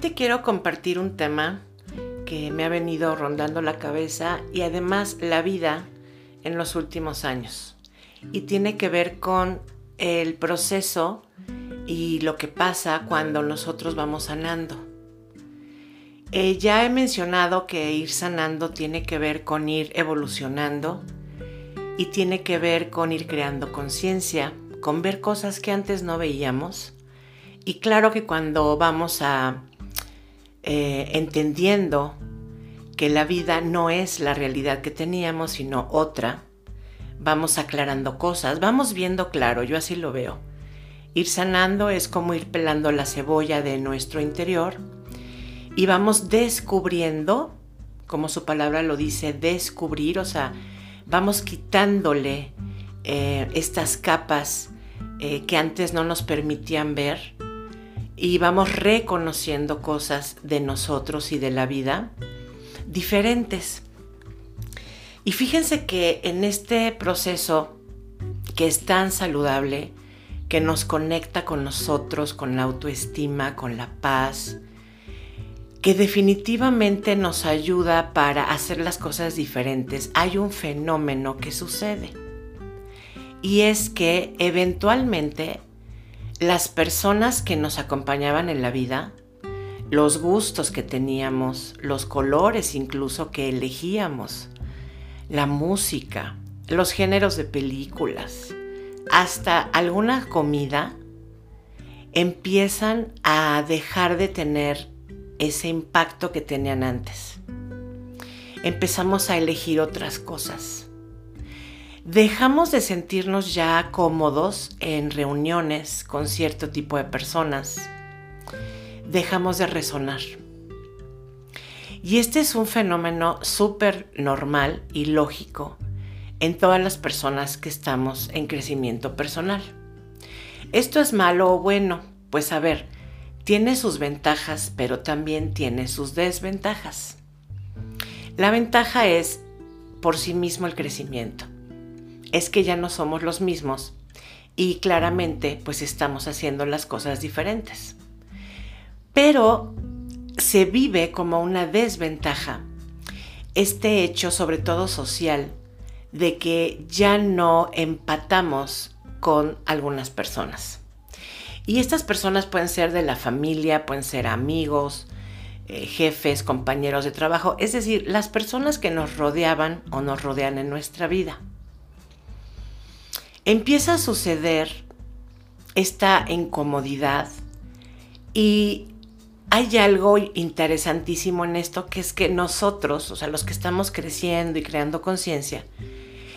te quiero compartir un tema que me ha venido rondando la cabeza y además la vida en los últimos años. Y tiene que ver con el proceso y lo que pasa cuando nosotros vamos sanando. Eh, ya he mencionado que ir sanando tiene que ver con ir evolucionando y tiene que ver con ir creando conciencia, con ver cosas que antes no veíamos. Y claro que cuando vamos a eh, entendiendo que la vida no es la realidad que teníamos, sino otra, vamos aclarando cosas, vamos viendo claro, yo así lo veo. Ir sanando es como ir pelando la cebolla de nuestro interior y vamos descubriendo, como su palabra lo dice, descubrir, o sea, vamos quitándole eh, estas capas eh, que antes no nos permitían ver y vamos reconociendo cosas de nosotros y de la vida diferentes. Y fíjense que en este proceso que es tan saludable, que nos conecta con nosotros, con la autoestima, con la paz, que definitivamente nos ayuda para hacer las cosas diferentes, hay un fenómeno que sucede. Y es que eventualmente las personas que nos acompañaban en la vida, los gustos que teníamos, los colores incluso que elegíamos, la música, los géneros de películas, hasta alguna comida, empiezan a dejar de tener ese impacto que tenían antes. Empezamos a elegir otras cosas dejamos de sentirnos ya cómodos en reuniones con cierto tipo de personas. Dejamos de resonar. Y este es un fenómeno súper normal y lógico en todas las personas que estamos en crecimiento personal. ¿Esto es malo o bueno? Pues a ver, tiene sus ventajas, pero también tiene sus desventajas. La ventaja es por sí mismo el crecimiento es que ya no somos los mismos y claramente pues estamos haciendo las cosas diferentes. Pero se vive como una desventaja este hecho, sobre todo social, de que ya no empatamos con algunas personas. Y estas personas pueden ser de la familia, pueden ser amigos, eh, jefes, compañeros de trabajo, es decir, las personas que nos rodeaban o nos rodean en nuestra vida empieza a suceder esta incomodidad y hay algo interesantísimo en esto que es que nosotros, o sea, los que estamos creciendo y creando conciencia,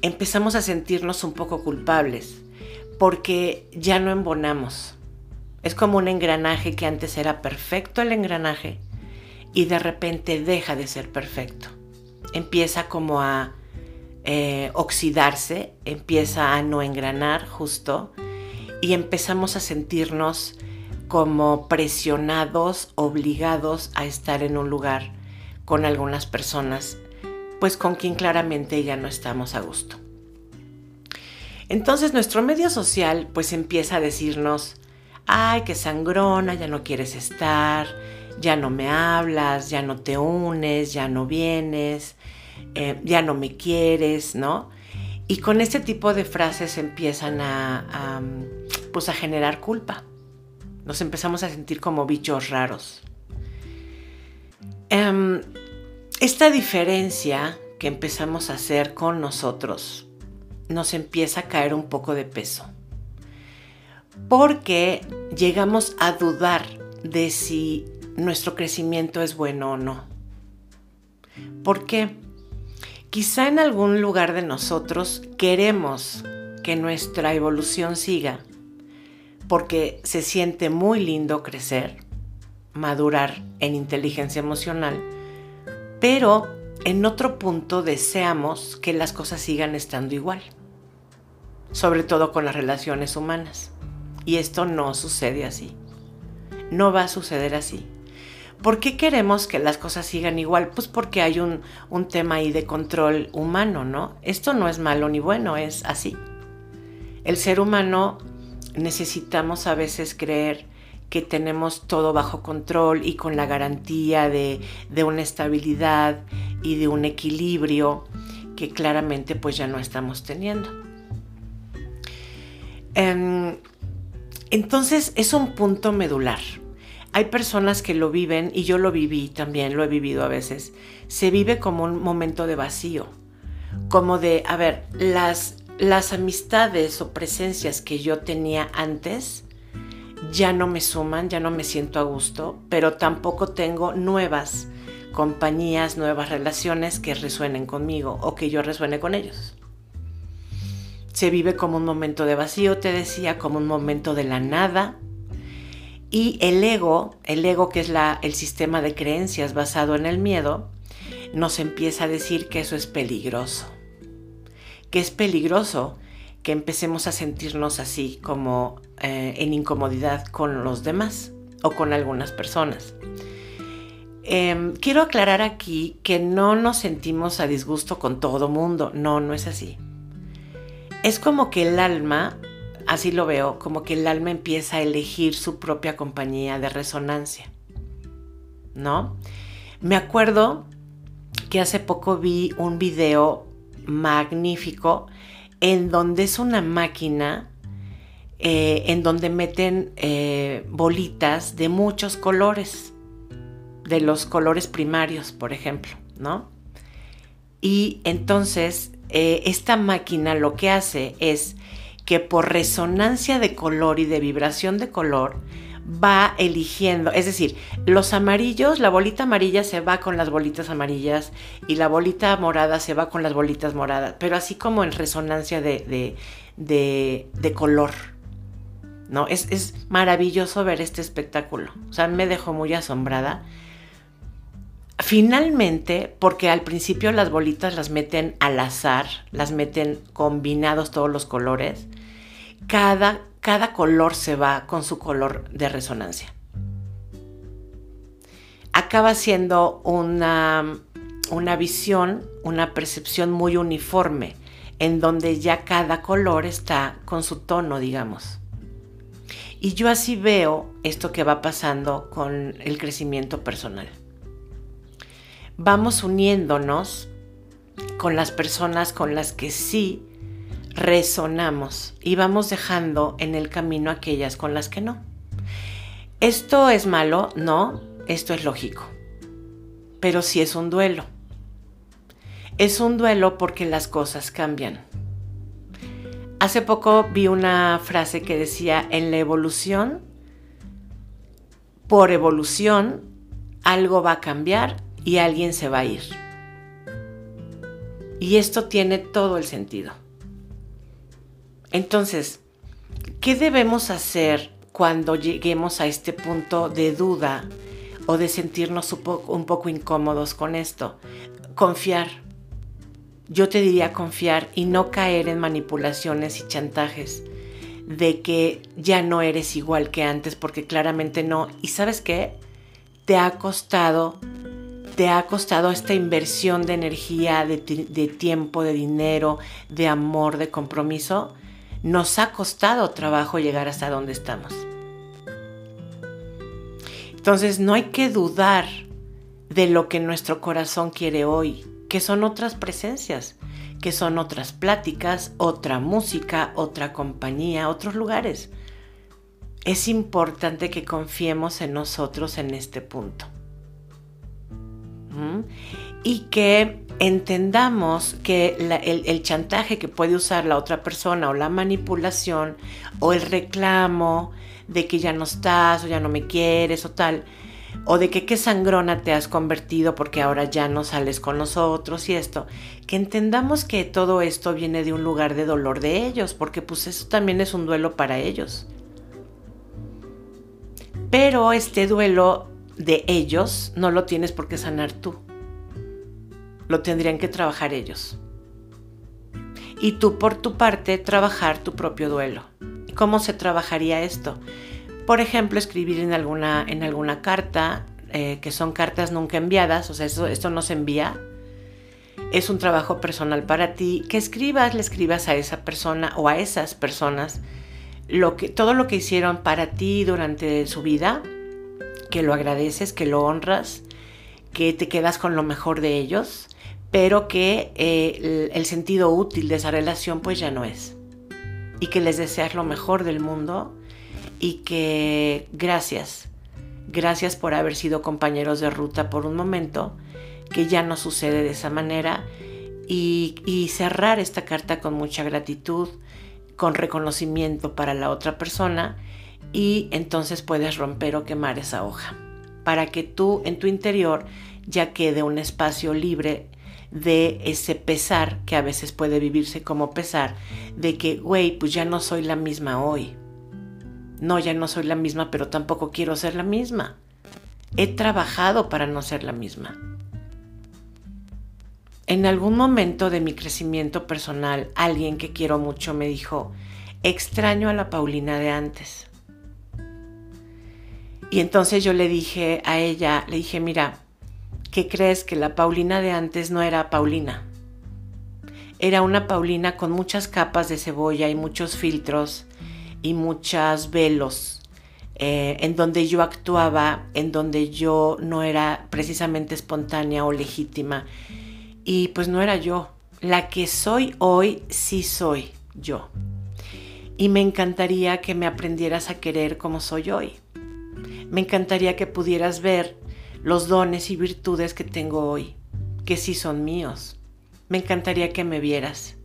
empezamos a sentirnos un poco culpables porque ya no embonamos. Es como un engranaje que antes era perfecto el engranaje y de repente deja de ser perfecto. Empieza como a eh, oxidarse, empieza a no engranar justo y empezamos a sentirnos como presionados, obligados a estar en un lugar con algunas personas, pues con quien claramente ya no estamos a gusto. Entonces nuestro medio social pues empieza a decirnos, ay, que sangrona, ya no quieres estar, ya no me hablas, ya no te unes, ya no vienes, eh, ya no me quieres, ¿no? Y con este tipo de frases empiezan a, pues a generar culpa. Nos empezamos a sentir como bichos raros. Em, esta diferencia que empezamos a hacer con nosotros nos empieza a caer un poco de peso. Porque llegamos a dudar de si nuestro crecimiento es bueno o no. ¿Por qué? Quizá en algún lugar de nosotros queremos que nuestra evolución siga, porque se siente muy lindo crecer, madurar en inteligencia emocional, pero en otro punto deseamos que las cosas sigan estando igual, sobre todo con las relaciones humanas. Y esto no sucede así. No va a suceder así. ¿Por qué queremos que las cosas sigan igual? Pues porque hay un, tema ahí de control humano, ¿no? Esto no es malo ni bueno, es así. El ser humano necesitamos a veces creer que tenemos todo bajo control y con la garantía de, una estabilidad y de un equilibrio que claramente pues ya no estamos teniendo. Em, entonces es un punto medular. Hay personas que lo viven, y yo lo viví también, lo he vivido a veces, se vive como un momento de vacío, como de, a ver, las, las amistades o presencias que yo tenía antes ya no me suman, ya no me siento a gusto, pero tampoco tengo nuevas compañías, nuevas relaciones que resuenen conmigo o que yo resuene con ellos. Se vive como un momento de vacío, te decía, como un momento de la nada, y el ego, el ego que es la, el sistema de creencias basado en el miedo, nos empieza a decir que eso es peligroso. Que es peligroso que empecemos a sentirnos así como eh, en incomodidad con los demás o con algunas personas. Em, quiero aclarar aquí que no nos sentimos a disgusto con todo mundo. No, no es así. Es como que el alma así lo veo, como que el alma empieza a elegir su propia compañía de resonancia. ¿No? Me acuerdo que hace poco vi un video magnífico en donde es una máquina eh, en donde meten eh, bolitas de muchos colores, de los colores primarios, por ejemplo, ¿no? Y entonces eh, esta máquina lo que hace es que por resonancia de color y de vibración de color va eligiendo, es decir, los amarillos, la bolita amarilla se va con las bolitas amarillas y la bolita morada se va con las bolitas moradas, pero así como en resonancia de, de, color. ¿no? Es, es, maravilloso ver este espectáculo. O sea, me dejó muy asombrada. Finalmente, porque al principio las bolitas las meten al azar, las meten combinados todos los colores, cada, cada color se va con su color de resonancia. Acaba siendo una, una visión, una percepción muy uniforme, en donde ya cada color está con su tono, digamos. Y yo así veo esto que va pasando con el crecimiento personal. Vamos uniéndonos con las personas con las que sí resonamos y vamos dejando en el camino aquellas con las que no. ¿Esto es malo? No, esto es lógico. Pero sí es un duelo. Es un duelo porque las cosas cambian. Hace poco vi una frase que decía, en la evolución, por evolución, algo va a cambiar y alguien se va a ir. Y esto tiene todo el sentido. Entonces, ¿qué debemos hacer cuando lleguemos a este punto de duda o de sentirnos un poco, incómodos con esto? Confiar. Yo te diría confiar y no caer en manipulaciones y chantajes de que ya no eres igual que antes, porque claramente no. ¿Y sabes qué? Te ha costado, te ha costado esta inversión de energía, de tiempo, de dinero, de amor, de compromiso nos ha costado trabajo llegar hasta donde estamos. Entonces no hay que dudar de lo que nuestro corazón quiere hoy, que son otras presencias, que son otras pláticas, otra música, otra compañía, otros lugares. Es importante que confiemos en nosotros en este punto. Y que entendamos que el, chantaje que puede usar la otra persona o la manipulación o el reclamo de que ya no estás o ya no me quieres o tal, o de que qué sangrona te has convertido porque ahora ya no sales con nosotros y esto, que entendamos que todo esto viene de un lugar de dolor de ellos, porque pues eso también es un duelo para ellos. Pero este duelo de ellos no lo tienes por qué sanar tú lo tendrían que trabajar ellos. Y tú por tu parte trabajar tu propio duelo. ¿Cómo se trabajaría esto? Por ejemplo, escribir en alguna, en alguna carta, eh, que son cartas nunca enviadas, o sea, esto no se envía. Es un trabajo personal para ti. Que escribas, le escribas a esa persona o a esas personas lo que, todo lo que hicieron para ti durante su vida, que lo agradeces, que lo honras, que te quedas con lo mejor de ellos, pero que eh, el, sentido útil de esa relación pues ya no es. Y que les deseas lo mejor del mundo y que gracias, gracias por haber sido compañeros de ruta por un momento, que ya no sucede de esa manera y, cerrar esta carta con mucha gratitud, con reconocimiento para la otra persona y entonces puedes romper o quemar esa hoja para que tú en tu interior ya quede un espacio libre de ese pesar que a veces puede vivirse como pesar de que, güey, pues ya no soy la misma hoy. No, ya no soy la misma, pero tampoco quiero ser la misma. He trabajado para no ser la misma. En algún momento de mi crecimiento personal, alguien que quiero mucho me dijo, extraño a la Paulina de antes. Y entonces yo le dije a ella, le dije, mira, ¿qué crees que la Paulina de antes no era Paulina? Era una Paulina con muchas capas de cebolla y muchos filtros y muchos velos, eh, en donde yo actuaba, en donde yo no era precisamente espontánea o legítima y pues no era yo. La que soy hoy sí soy yo. Y me encantaría que me aprendieras a querer como soy hoy. Me encantaría que pudieras ver los dones y virtudes que tengo hoy, que sí son míos. Me encantaría que me vieras,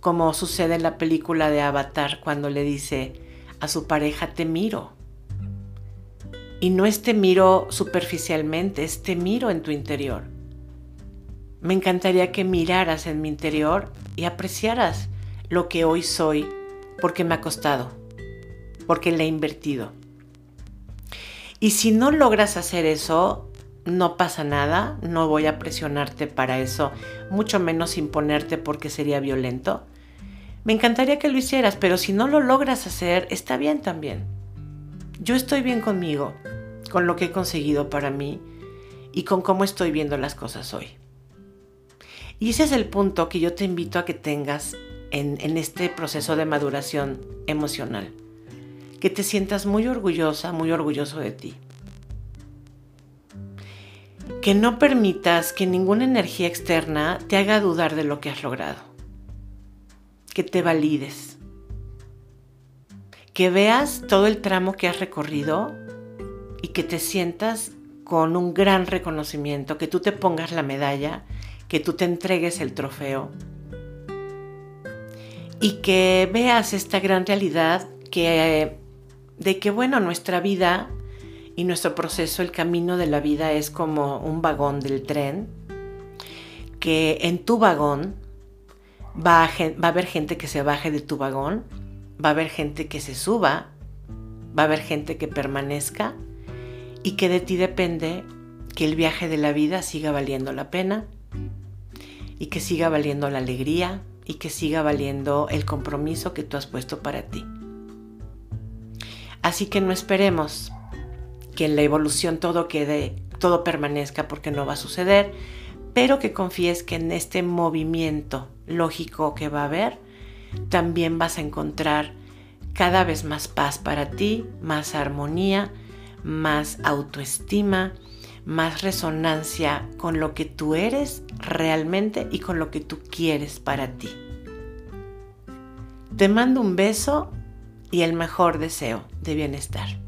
como sucede en la película de Avatar cuando le dice a su pareja, te miro. Y no es te miro superficialmente, es te miro en tu interior me encantaría que miraras en mi interior y apreciaras lo que hoy soy porque me ha costado, porque le he invertido. Y si no logras hacer eso, no pasa nada, no voy a presionarte para eso, mucho menos imponerte porque sería violento. Me encantaría que lo hicieras, pero si no lo logras hacer, está bien también. Yo estoy bien conmigo, con lo que he conseguido para mí y con cómo estoy viendo las cosas hoy. Y ese es el punto que yo te invito a que tengas en, este proceso de maduración emocional. Que te sientas muy orgullosa, muy orgulloso de ti. Que no permitas que ninguna energía externa te haga dudar de lo que has logrado. Que te valides. Que veas todo el tramo que has recorrido y que te sientas con un gran reconocimiento, que tú te pongas la medalla que tú te entregues el trofeo y que veas esta gran realidad que de que bueno, nuestra vida y nuestro proceso, el camino de la vida es como un vagón del tren, que en tu vagón va a, va a haber gente que se baje de tu vagón, va a haber gente que se suba, va a haber gente que permanezca y que de ti depende que el viaje de la vida siga valiendo la pena y que siga valiendo la alegría y que siga valiendo el compromiso que tú has puesto para ti. Así que no esperemos que en la evolución todo quede, todo permanezca porque no va a suceder, pero que confíes que en este movimiento lógico que va a haber, también vas a encontrar cada vez más paz para ti, más armonía, más autoestima, más resonancia con lo que tú eres realmente y con lo que tú quieres para ti. Te mando un beso y el mejor deseo de bienestar.